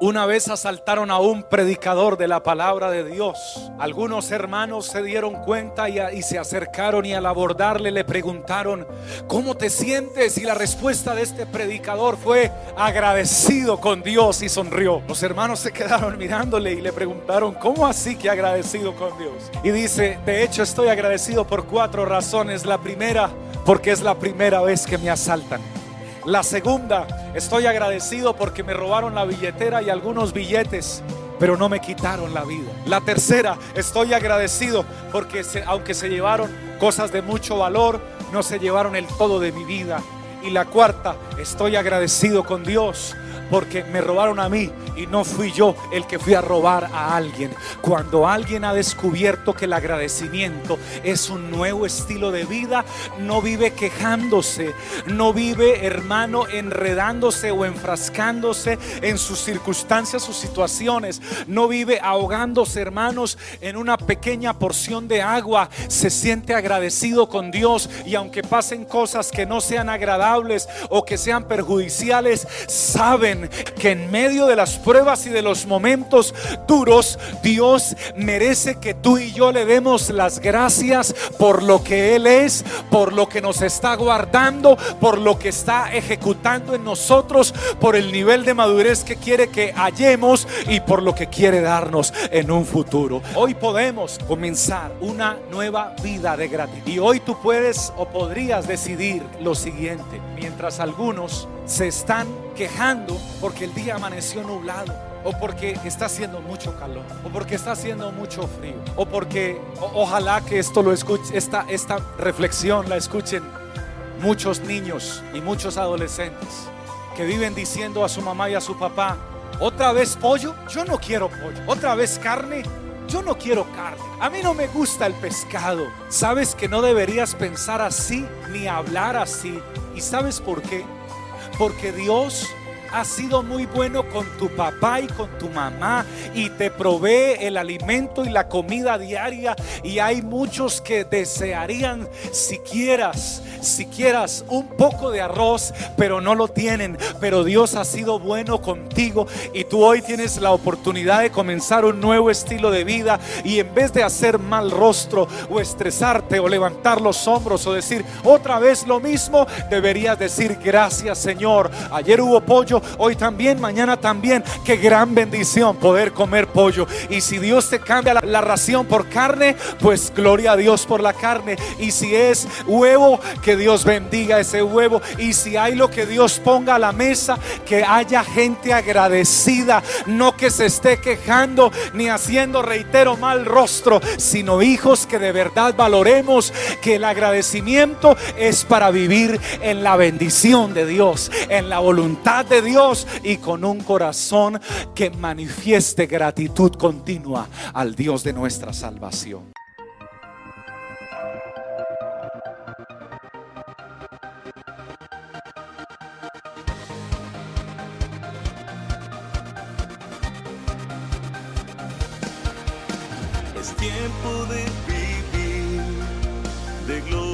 Una vez asaltaron a un predicador de la palabra de Dios. Algunos hermanos se dieron cuenta y, se acercaron y al abordarle le preguntaron, ¿cómo te sientes? Y la respuesta de este predicador fue agradecido con Dios y sonrió. Los hermanos se quedaron mirándole y le preguntaron, ¿cómo así que agradecido con Dios? Y dice, de hecho estoy agradecido por cuatro razones. La primera, porque es la primera vez que me asaltan. La segunda, estoy agradecido porque me robaron la billetera y algunos billetes, pero no me quitaron la vida. La tercera, estoy agradecido porque aunque se llevaron cosas de mucho valor, no se llevaron el todo de mi vida. Y la cuarta, estoy agradecido con Dios porque me robaron a mí y no fui yo el que fui a robar a alguien. Cuando alguien ha descubierto que el agradecimiento es un nuevo estilo de vida, no vive quejándose, no vive, hermano, enredándose o enfrascándose en sus circunstancias, sus situaciones, no vive ahogándose, hermanos, en una pequeña porción de agua, se siente agradecido con Dios y aunque pasen cosas que no sean agradables o que sean perjudiciales, saben que en medio de las pruebas y de los momentos duros, Dios merece que tú y yo le demos las gracias por lo que Él es, por lo que nos está guardando, por lo que está ejecutando en nosotros, por el nivel de madurez que quiere que hallemos y por lo que quiere darnos en un futuro. Hoy podemos comenzar una nueva vida de gratitud. Y hoy tú puedes o podrías decidir lo siguiente, mientras algunos se están quejando porque el día amaneció nublado o porque está haciendo mucho calor, o porque está haciendo mucho frío, o porque ojalá que esto lo escuche, esta, esta reflexión la escuchen muchos niños y muchos adolescentes que viven diciendo a su mamá y a su papá, otra vez pollo, yo no quiero pollo, otra vez carne, yo no quiero carne. A mí no me gusta el pescado. Sabes que no deberías pensar así ni hablar así. ¿Y sabes por qué? Porque Dios ha sido muy bueno con tu papá y con tu mamá y te provee el alimento y la comida diaria y hay muchos que desearían si quieras si quieras un poco de arroz, pero no lo tienen. Pero Dios ha sido bueno contigo y tú hoy tienes la oportunidad de comenzar un nuevo estilo de vida y en vez de hacer mal rostro o estresarte o levantar los hombros o decir otra vez lo mismo, deberías decir gracias Señor. Ayer hubo pollo, hoy también, mañana también. Qué gran bendición poder comer pollo. Y si Dios te cambia la, la ración por carne, pues gloria a Dios por la carne. Y si es huevo, que Dios bendiga ese huevo. Y si hay lo que Dios ponga a la mesa, que haya gente agradecida, no que se esté quejando ni haciendo, reitero, mal rostro, sino hijos que de verdad valoremos que el agradecimiento es para vivir en la bendición de Dios, en la voluntad de Dios y con un corazón que manifieste gratitud continua al Dios de nuestra salvación. tiempo de vivir de gloria